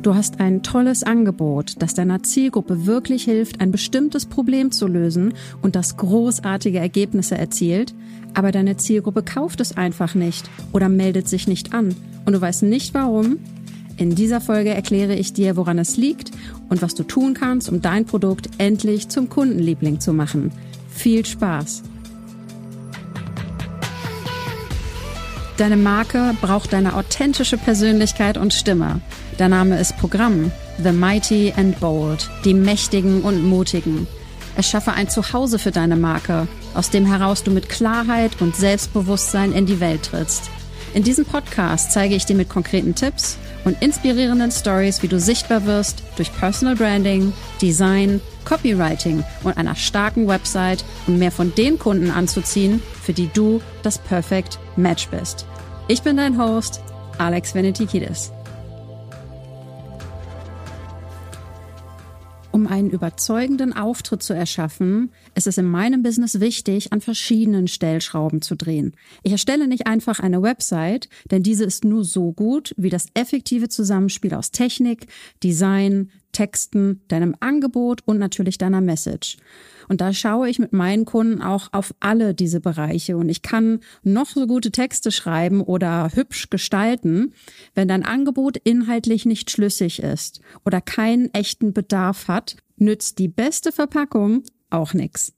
Du hast ein tolles Angebot, das deiner Zielgruppe wirklich hilft, ein bestimmtes Problem zu lösen und das großartige Ergebnisse erzielt, aber deine Zielgruppe kauft es einfach nicht oder meldet sich nicht an und du weißt nicht warum. In dieser Folge erkläre ich dir, woran es liegt und was du tun kannst, um dein Produkt endlich zum Kundenliebling zu machen. Viel Spaß! Deine Marke braucht deine authentische Persönlichkeit und Stimme. Der Name ist Programm. The Mighty and Bold. Die Mächtigen und Mutigen. Erschaffe ein Zuhause für deine Marke, aus dem heraus du mit Klarheit und Selbstbewusstsein in die Welt trittst. In diesem Podcast zeige ich dir mit konkreten Tipps und inspirierenden Stories, wie du sichtbar wirst durch Personal Branding, Design, Copywriting und einer starken Website, um mehr von den Kunden anzuziehen, für die du das Perfect Match bist. Ich bin dein Host, Alex Venetikidis. Um einen überzeugenden Auftritt zu erschaffen, ist es in meinem Business wichtig, an verschiedenen Stellschrauben zu drehen. Ich erstelle nicht einfach eine Website, denn diese ist nur so gut wie das effektive Zusammenspiel aus Technik, Design, Texten, deinem Angebot und natürlich deiner Message. Und da schaue ich mit meinen Kunden auch auf alle diese Bereiche. Und ich kann noch so gute Texte schreiben oder hübsch gestalten, wenn dein Angebot inhaltlich nicht schlüssig ist oder keinen echten Bedarf hat, nützt die beste Verpackung auch nichts.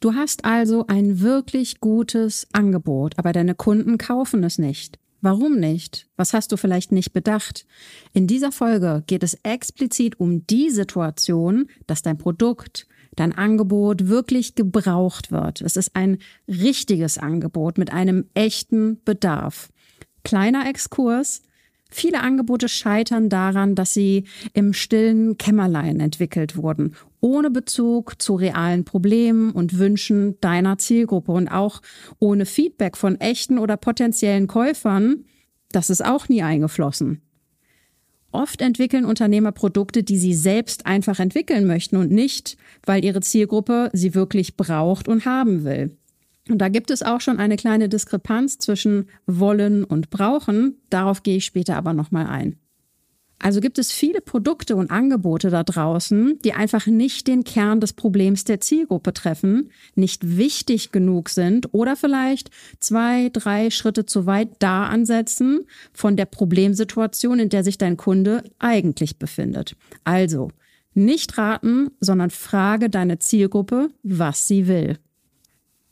Du hast also ein wirklich gutes Angebot, aber deine Kunden kaufen es nicht. Warum nicht? Was hast du vielleicht nicht bedacht? In dieser Folge geht es explizit um die Situation, dass dein Produkt, dein Angebot wirklich gebraucht wird. Es ist ein richtiges Angebot mit einem echten Bedarf. Kleiner Exkurs. Viele Angebote scheitern daran, dass sie im stillen Kämmerlein entwickelt wurden, ohne Bezug zu realen Problemen und Wünschen deiner Zielgruppe und auch ohne Feedback von echten oder potenziellen Käufern. Das ist auch nie eingeflossen. Oft entwickeln Unternehmer Produkte, die sie selbst einfach entwickeln möchten und nicht, weil ihre Zielgruppe sie wirklich braucht und haben will. Und da gibt es auch schon eine kleine Diskrepanz zwischen wollen und brauchen. Darauf gehe ich später aber nochmal ein. Also gibt es viele Produkte und Angebote da draußen, die einfach nicht den Kern des Problems der Zielgruppe treffen, nicht wichtig genug sind oder vielleicht zwei, drei Schritte zu weit da ansetzen von der Problemsituation, in der sich dein Kunde eigentlich befindet. Also nicht raten, sondern frage deine Zielgruppe, was sie will.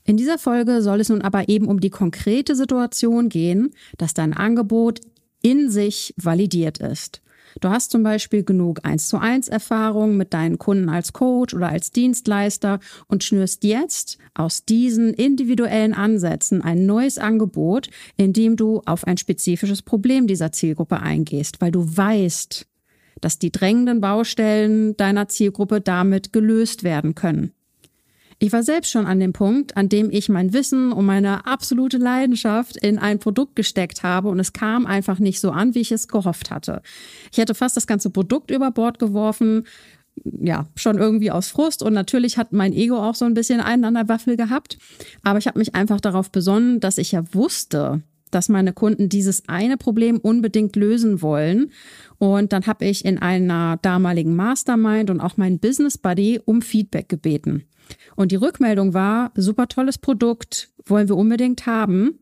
In dieser Folge soll es nun aber eben um die konkrete Situation gehen, dass dein Angebot in sich validiert ist. Du hast zum Beispiel genug 1 zu 1 Erfahrung mit deinen Kunden als Coach oder als Dienstleister und schnürst jetzt aus diesen individuellen Ansätzen ein neues Angebot, in dem du auf ein spezifisches Problem dieser Zielgruppe eingehst, weil du weißt, dass die drängenden Baustellen deiner Zielgruppe damit gelöst werden können. Ich war selbst schon an dem Punkt, an dem ich mein Wissen und meine absolute Leidenschaft in ein Produkt gesteckt habe und es kam einfach nicht so an, wie ich es gehofft hatte. Ich hätte fast das ganze Produkt über Bord geworfen, ja, schon irgendwie aus Frust und natürlich hat mein Ego auch so ein bisschen einen an der Waffel gehabt, aber ich habe mich einfach darauf besonnen, dass ich ja wusste, dass meine Kunden dieses eine Problem unbedingt lösen wollen. Und dann habe ich in einer damaligen Mastermind und auch meinen Business Buddy um Feedback gebeten. Und die Rückmeldung war, super tolles Produkt, wollen wir unbedingt haben.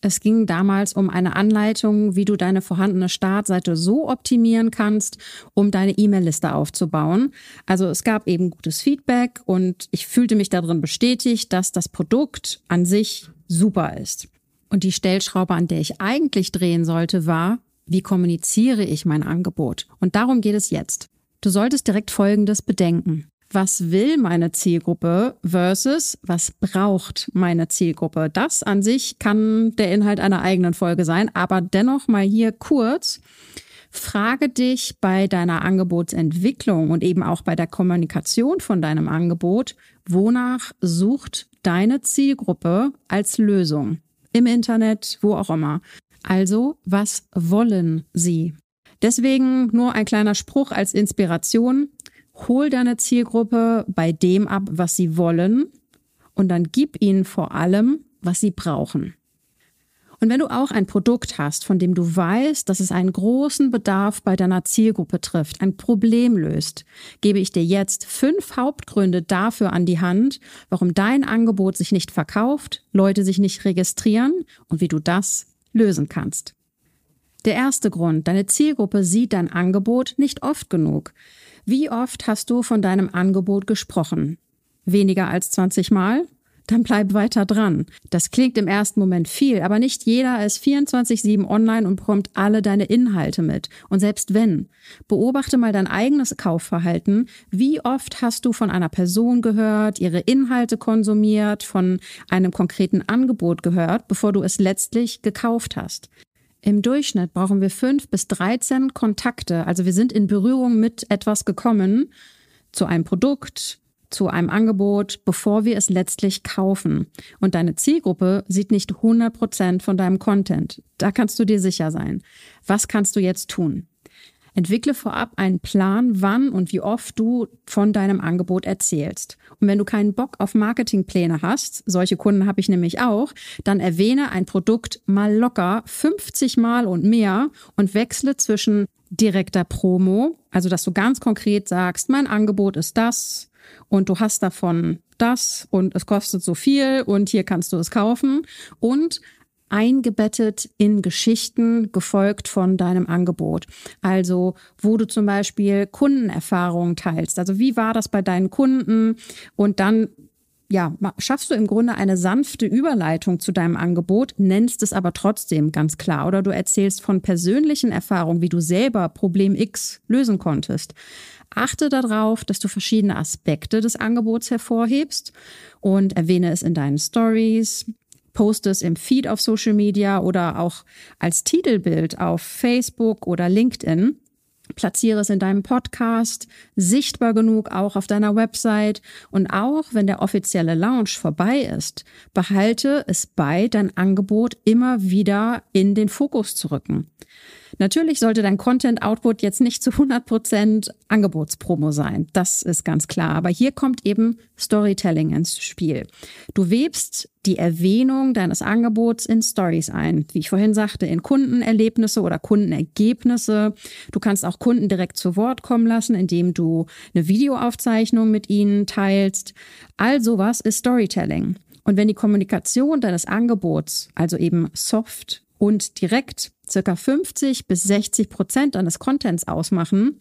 Es ging damals um eine Anleitung, wie du deine vorhandene Startseite so optimieren kannst, um deine E-Mail-Liste aufzubauen. Also es gab eben gutes Feedback und ich fühlte mich darin bestätigt, dass das Produkt an sich super ist. Und die Stellschraube, an der ich eigentlich drehen sollte, war, wie kommuniziere ich mein Angebot? Und darum geht es jetzt. Du solltest direkt Folgendes bedenken was will meine Zielgruppe versus was braucht meine Zielgruppe. Das an sich kann der Inhalt einer eigenen Folge sein, aber dennoch mal hier kurz. Frage dich bei deiner Angebotsentwicklung und eben auch bei der Kommunikation von deinem Angebot, wonach sucht deine Zielgruppe als Lösung? Im Internet, wo auch immer. Also, was wollen sie? Deswegen nur ein kleiner Spruch als Inspiration. Hol deine Zielgruppe bei dem ab, was sie wollen und dann gib ihnen vor allem, was sie brauchen. Und wenn du auch ein Produkt hast, von dem du weißt, dass es einen großen Bedarf bei deiner Zielgruppe trifft, ein Problem löst, gebe ich dir jetzt fünf Hauptgründe dafür an die Hand, warum dein Angebot sich nicht verkauft, Leute sich nicht registrieren und wie du das lösen kannst. Der erste Grund, deine Zielgruppe sieht dein Angebot nicht oft genug. Wie oft hast du von deinem Angebot gesprochen? Weniger als 20 Mal? Dann bleib weiter dran. Das klingt im ersten Moment viel, aber nicht jeder ist 24-7 online und bekommt alle deine Inhalte mit. Und selbst wenn, beobachte mal dein eigenes Kaufverhalten. Wie oft hast du von einer Person gehört, ihre Inhalte konsumiert, von einem konkreten Angebot gehört, bevor du es letztlich gekauft hast? Im Durchschnitt brauchen wir fünf bis 13 Kontakte. Also wir sind in Berührung mit etwas gekommen, zu einem Produkt, zu einem Angebot, bevor wir es letztlich kaufen. Und deine Zielgruppe sieht nicht 100 Prozent von deinem Content. Da kannst du dir sicher sein. Was kannst du jetzt tun? Entwickle vorab einen Plan, wann und wie oft du von deinem Angebot erzählst. Und wenn du keinen Bock auf Marketingpläne hast, solche Kunden habe ich nämlich auch, dann erwähne ein Produkt mal locker 50 Mal und mehr und wechsle zwischen direkter Promo, also dass du ganz konkret sagst, mein Angebot ist das, und du hast davon das und es kostet so viel und hier kannst du es kaufen und eingebettet in Geschichten, gefolgt von deinem Angebot. Also, wo du zum Beispiel Kundenerfahrungen teilst. Also, wie war das bei deinen Kunden? Und dann ja, schaffst du im Grunde eine sanfte Überleitung zu deinem Angebot, nennst es aber trotzdem ganz klar. Oder du erzählst von persönlichen Erfahrungen, wie du selber Problem X lösen konntest. Achte darauf, dass du verschiedene Aspekte des Angebots hervorhebst und erwähne es in deinen Stories, poste es im Feed auf Social Media oder auch als Titelbild auf Facebook oder LinkedIn. Platziere es in deinem Podcast, sichtbar genug auch auf deiner Website und auch wenn der offizielle Launch vorbei ist, behalte es bei, dein Angebot immer wieder in den Fokus zu rücken. Natürlich sollte dein Content-Output jetzt nicht zu 100% Angebotspromo sein. Das ist ganz klar. Aber hier kommt eben Storytelling ins Spiel. Du webst die Erwähnung deines Angebots in Stories ein. Wie ich vorhin sagte, in Kundenerlebnisse oder Kundenergebnisse. Du kannst auch Kunden direkt zu Wort kommen lassen, indem du eine Videoaufzeichnung mit ihnen teilst. All sowas ist Storytelling. Und wenn die Kommunikation deines Angebots, also eben soft und direkt circa 50 bis 60 Prozent deines Contents ausmachen,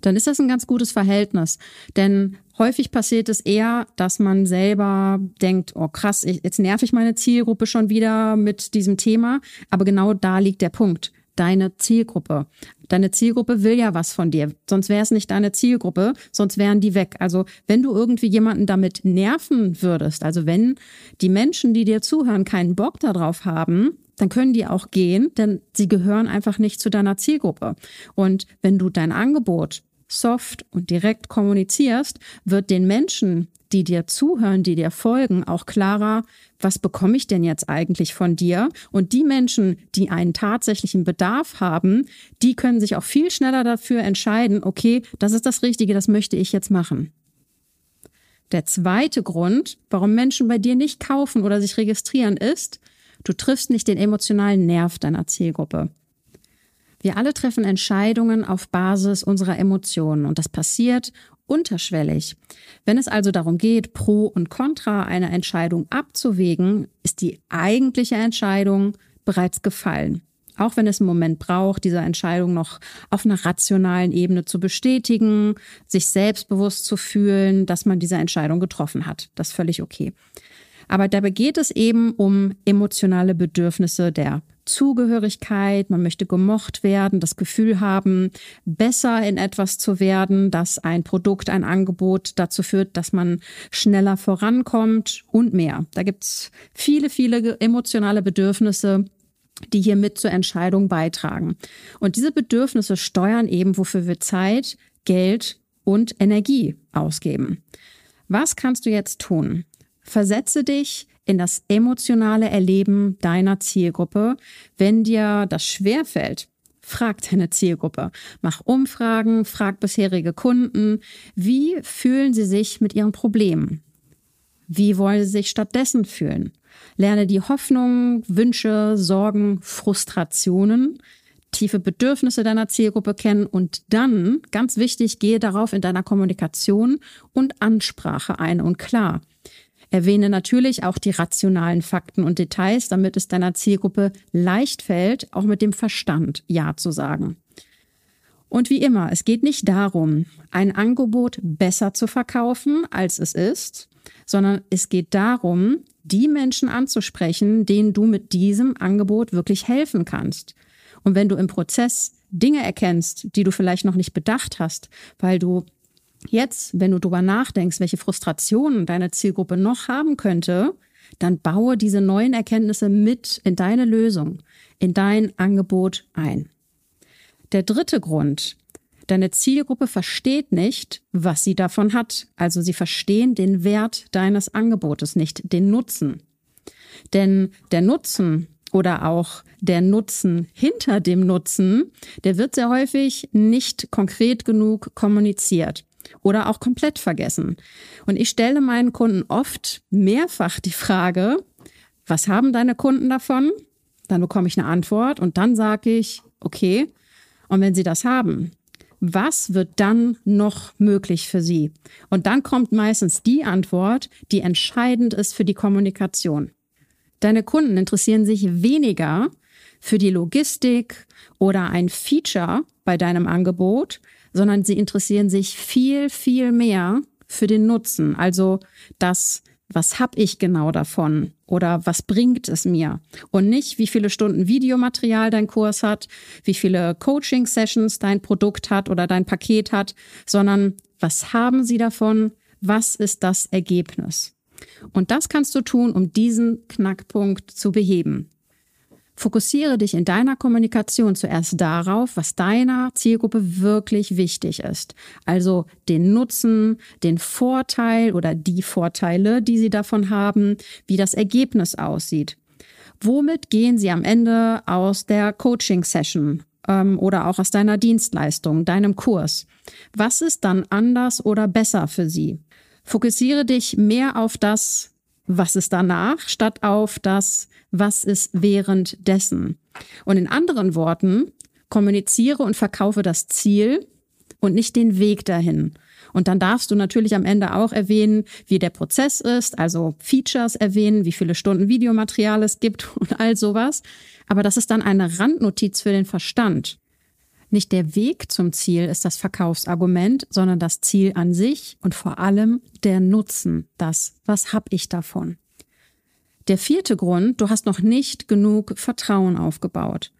dann ist das ein ganz gutes Verhältnis. Denn häufig passiert es eher, dass man selber denkt, oh krass, jetzt nerv ich meine Zielgruppe schon wieder mit diesem Thema. Aber genau da liegt der Punkt. Deine Zielgruppe. Deine Zielgruppe will ja was von dir. Sonst wäre es nicht deine Zielgruppe, sonst wären die weg. Also wenn du irgendwie jemanden damit nerven würdest, also wenn die Menschen, die dir zuhören, keinen Bock darauf haben, dann können die auch gehen, denn sie gehören einfach nicht zu deiner Zielgruppe. Und wenn du dein Angebot soft und direkt kommunizierst, wird den Menschen, die dir zuhören, die dir folgen, auch klarer, was bekomme ich denn jetzt eigentlich von dir? Und die Menschen, die einen tatsächlichen Bedarf haben, die können sich auch viel schneller dafür entscheiden, okay, das ist das Richtige, das möchte ich jetzt machen. Der zweite Grund, warum Menschen bei dir nicht kaufen oder sich registrieren, ist, Du triffst nicht den emotionalen Nerv deiner Zielgruppe. Wir alle treffen Entscheidungen auf Basis unserer Emotionen und das passiert unterschwellig. Wenn es also darum geht, Pro und Contra einer Entscheidung abzuwägen, ist die eigentliche Entscheidung bereits gefallen. Auch wenn es einen Moment braucht, diese Entscheidung noch auf einer rationalen Ebene zu bestätigen, sich selbstbewusst zu fühlen, dass man diese Entscheidung getroffen hat. Das ist völlig okay. Aber dabei geht es eben um emotionale Bedürfnisse der Zugehörigkeit, man möchte gemocht werden, das Gefühl haben, besser in etwas zu werden, dass ein Produkt, ein Angebot dazu führt, dass man schneller vorankommt und mehr. Da gibt's viele, viele emotionale Bedürfnisse, die hier mit zur Entscheidung beitragen. Und diese Bedürfnisse steuern eben, wofür wir Zeit, Geld und Energie ausgeben. Was kannst du jetzt tun? Versetze dich in das emotionale Erleben deiner Zielgruppe. Wenn dir das schwerfällt, frag deine Zielgruppe. Mach Umfragen, frag bisherige Kunden. Wie fühlen sie sich mit ihren Problemen? Wie wollen sie sich stattdessen fühlen? Lerne die Hoffnungen, Wünsche, Sorgen, Frustrationen, tiefe Bedürfnisse deiner Zielgruppe kennen und dann, ganz wichtig, gehe darauf in deiner Kommunikation und Ansprache ein und klar. Erwähne natürlich auch die rationalen Fakten und Details, damit es deiner Zielgruppe leicht fällt, auch mit dem Verstand Ja zu sagen. Und wie immer, es geht nicht darum, ein Angebot besser zu verkaufen, als es ist, sondern es geht darum, die Menschen anzusprechen, denen du mit diesem Angebot wirklich helfen kannst. Und wenn du im Prozess Dinge erkennst, die du vielleicht noch nicht bedacht hast, weil du jetzt, wenn du darüber nachdenkst, welche Frustrationen deine Zielgruppe noch haben könnte, dann baue diese neuen Erkenntnisse mit in deine Lösung, in dein Angebot ein. Der dritte Grund, Deine Zielgruppe versteht nicht, was sie davon hat. Also sie verstehen den Wert deines Angebotes nicht, den Nutzen. Denn der Nutzen oder auch der Nutzen hinter dem Nutzen, der wird sehr häufig nicht konkret genug kommuniziert oder auch komplett vergessen. Und ich stelle meinen Kunden oft mehrfach die Frage, was haben deine Kunden davon? Dann bekomme ich eine Antwort und dann sage ich, okay, und wenn sie das haben, was wird dann noch möglich für Sie? Und dann kommt meistens die Antwort, die entscheidend ist für die Kommunikation. Deine Kunden interessieren sich weniger für die Logistik oder ein Feature bei deinem Angebot, sondern sie interessieren sich viel, viel mehr für den Nutzen, also das was habe ich genau davon oder was bringt es mir und nicht, wie viele Stunden Videomaterial dein Kurs hat, wie viele Coaching-Sessions dein Produkt hat oder dein Paket hat, sondern was haben sie davon, was ist das Ergebnis. Und das kannst du tun, um diesen Knackpunkt zu beheben. Fokussiere dich in deiner Kommunikation zuerst darauf, was deiner Zielgruppe wirklich wichtig ist. Also den Nutzen, den Vorteil oder die Vorteile, die sie davon haben, wie das Ergebnis aussieht. Womit gehen sie am Ende aus der Coaching-Session ähm, oder auch aus deiner Dienstleistung, deinem Kurs? Was ist dann anders oder besser für sie? Fokussiere dich mehr auf das, was ist danach, statt auf das, was ist währenddessen. Und in anderen Worten, kommuniziere und verkaufe das Ziel und nicht den Weg dahin. Und dann darfst du natürlich am Ende auch erwähnen, wie der Prozess ist, also Features erwähnen, wie viele Stunden Videomaterial es gibt und all sowas. Aber das ist dann eine Randnotiz für den Verstand. Nicht der Weg zum Ziel ist das Verkaufsargument, sondern das Ziel an sich und vor allem der Nutzen, das, was hab ich davon. Der vierte Grund, du hast noch nicht genug Vertrauen aufgebaut.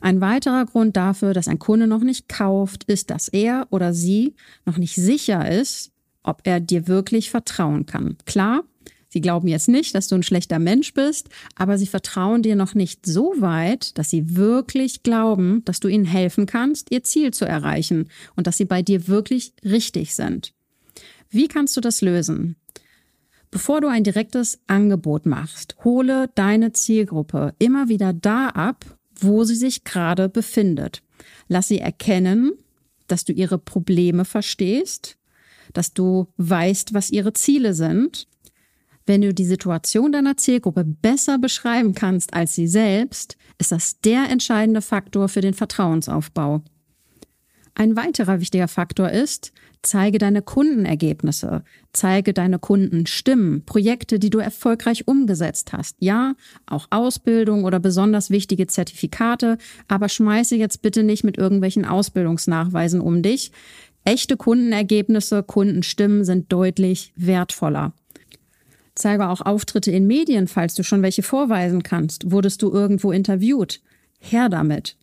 Ein weiterer Grund dafür, dass ein Kunde noch nicht kauft, ist, dass er oder sie noch nicht sicher ist, ob er dir wirklich vertrauen kann. Klar, sie glauben jetzt nicht, dass du ein schlechter Mensch bist, aber sie vertrauen dir noch nicht so weit, dass sie wirklich glauben, dass du ihnen helfen kannst, ihr Ziel zu erreichen und dass sie bei dir wirklich richtig sind. Wie kannst du das lösen? Bevor du ein direktes Angebot machst, hole deine Zielgruppe immer wieder da ab, wo sie sich gerade befindet. Lass sie erkennen, dass du ihre Probleme verstehst, dass du weißt, was ihre Ziele sind. Wenn du die Situation deiner Zielgruppe besser beschreiben kannst als sie selbst, ist das der entscheidende Faktor für den Vertrauensaufbau. Ein weiterer wichtiger Faktor ist, zeige deine Kundenergebnisse, zeige deine Kundenstimmen, Projekte, die du erfolgreich umgesetzt hast. Ja, auch Ausbildung oder besonders wichtige Zertifikate, aber schmeiße jetzt bitte nicht mit irgendwelchen Ausbildungsnachweisen um dich. Echte Kundenergebnisse, Kundenstimmen sind deutlich wertvoller. Zeige auch Auftritte in Medien, falls du schon welche vorweisen kannst. Wurdest du irgendwo interviewt? Her damit.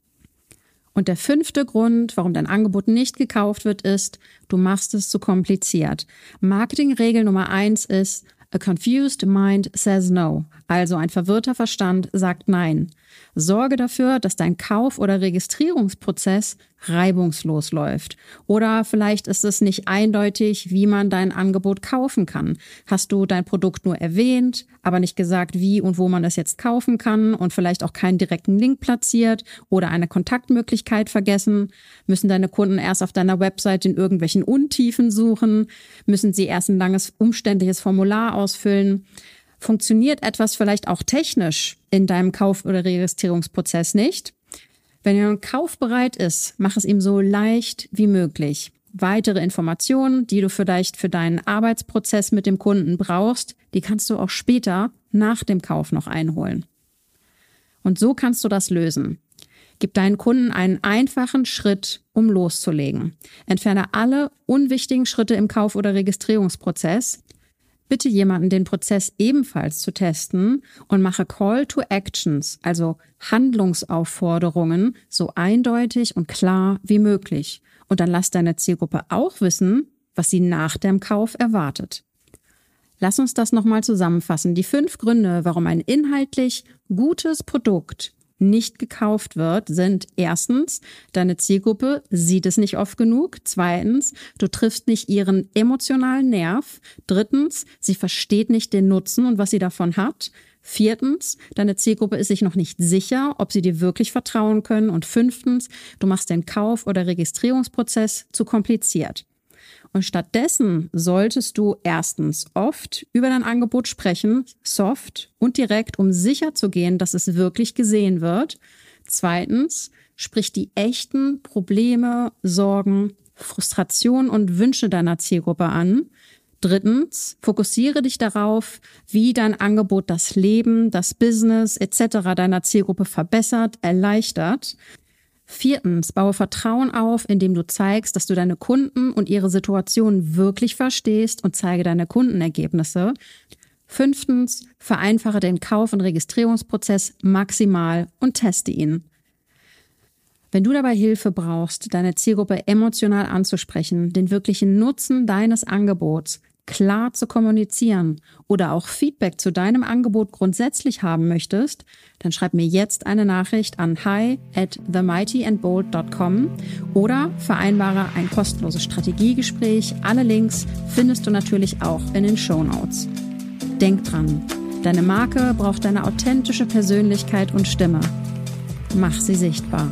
Und der fünfte Grund, warum dein Angebot nicht gekauft wird, ist, du machst es zu kompliziert. Marketingregel Nummer eins ist, a confused mind says no. Also ein verwirrter Verstand sagt nein. Sorge dafür, dass dein Kauf- oder Registrierungsprozess reibungslos läuft. Oder vielleicht ist es nicht eindeutig, wie man dein Angebot kaufen kann. Hast du dein Produkt nur erwähnt, aber nicht gesagt, wie und wo man es jetzt kaufen kann und vielleicht auch keinen direkten Link platziert oder eine Kontaktmöglichkeit vergessen? Müssen deine Kunden erst auf deiner Website in irgendwelchen Untiefen suchen? Müssen sie erst ein langes, umständliches Formular ausfüllen? Funktioniert etwas vielleicht auch technisch in deinem Kauf- oder Registrierungsprozess nicht? Wenn jemand kaufbereit ist, mach es ihm so leicht wie möglich. Weitere Informationen, die du vielleicht für deinen Arbeitsprozess mit dem Kunden brauchst, die kannst du auch später nach dem Kauf noch einholen. Und so kannst du das lösen. Gib deinen Kunden einen einfachen Schritt, um loszulegen. Entferne alle unwichtigen Schritte im Kauf- oder Registrierungsprozess bitte jemanden, den Prozess ebenfalls zu testen und mache Call to Actions, also Handlungsaufforderungen, so eindeutig und klar wie möglich. Und dann lass deine Zielgruppe auch wissen, was sie nach dem Kauf erwartet. Lass uns das nochmal zusammenfassen. Die fünf Gründe, warum ein inhaltlich gutes Produkt nicht gekauft wird, sind erstens, deine Zielgruppe sieht es nicht oft genug. Zweitens, du triffst nicht ihren emotionalen Nerv. Drittens, sie versteht nicht den Nutzen und was sie davon hat. Viertens, deine Zielgruppe ist sich noch nicht sicher, ob sie dir wirklich vertrauen können. Und fünftens, du machst den Kauf- oder Registrierungsprozess zu kompliziert. Und stattdessen solltest du erstens oft über dein Angebot sprechen, soft und direkt, um sicher zu gehen, dass es wirklich gesehen wird. Zweitens, sprich die echten Probleme, Sorgen, Frustrationen und Wünsche deiner Zielgruppe an. Drittens, fokussiere dich darauf, wie dein Angebot das Leben, das Business etc. deiner Zielgruppe verbessert, erleichtert. Viertens, baue Vertrauen auf, indem du zeigst, dass du deine Kunden und ihre Situation wirklich verstehst und zeige deine Kundenergebnisse. Fünftens, vereinfache den Kauf- und Registrierungsprozess maximal und teste ihn. Wenn du dabei Hilfe brauchst, deine Zielgruppe emotional anzusprechen, den wirklichen Nutzen deines Angebots klar zu kommunizieren oder auch Feedback zu deinem Angebot grundsätzlich haben möchtest, dann schreib mir jetzt eine Nachricht an hi at themightyandbold.com oder vereinbare ein kostenloses Strategiegespräch. Alle Links findest du natürlich auch in den Show Notes. Denk dran, deine Marke braucht eine authentische Persönlichkeit und Stimme. Mach sie sichtbar.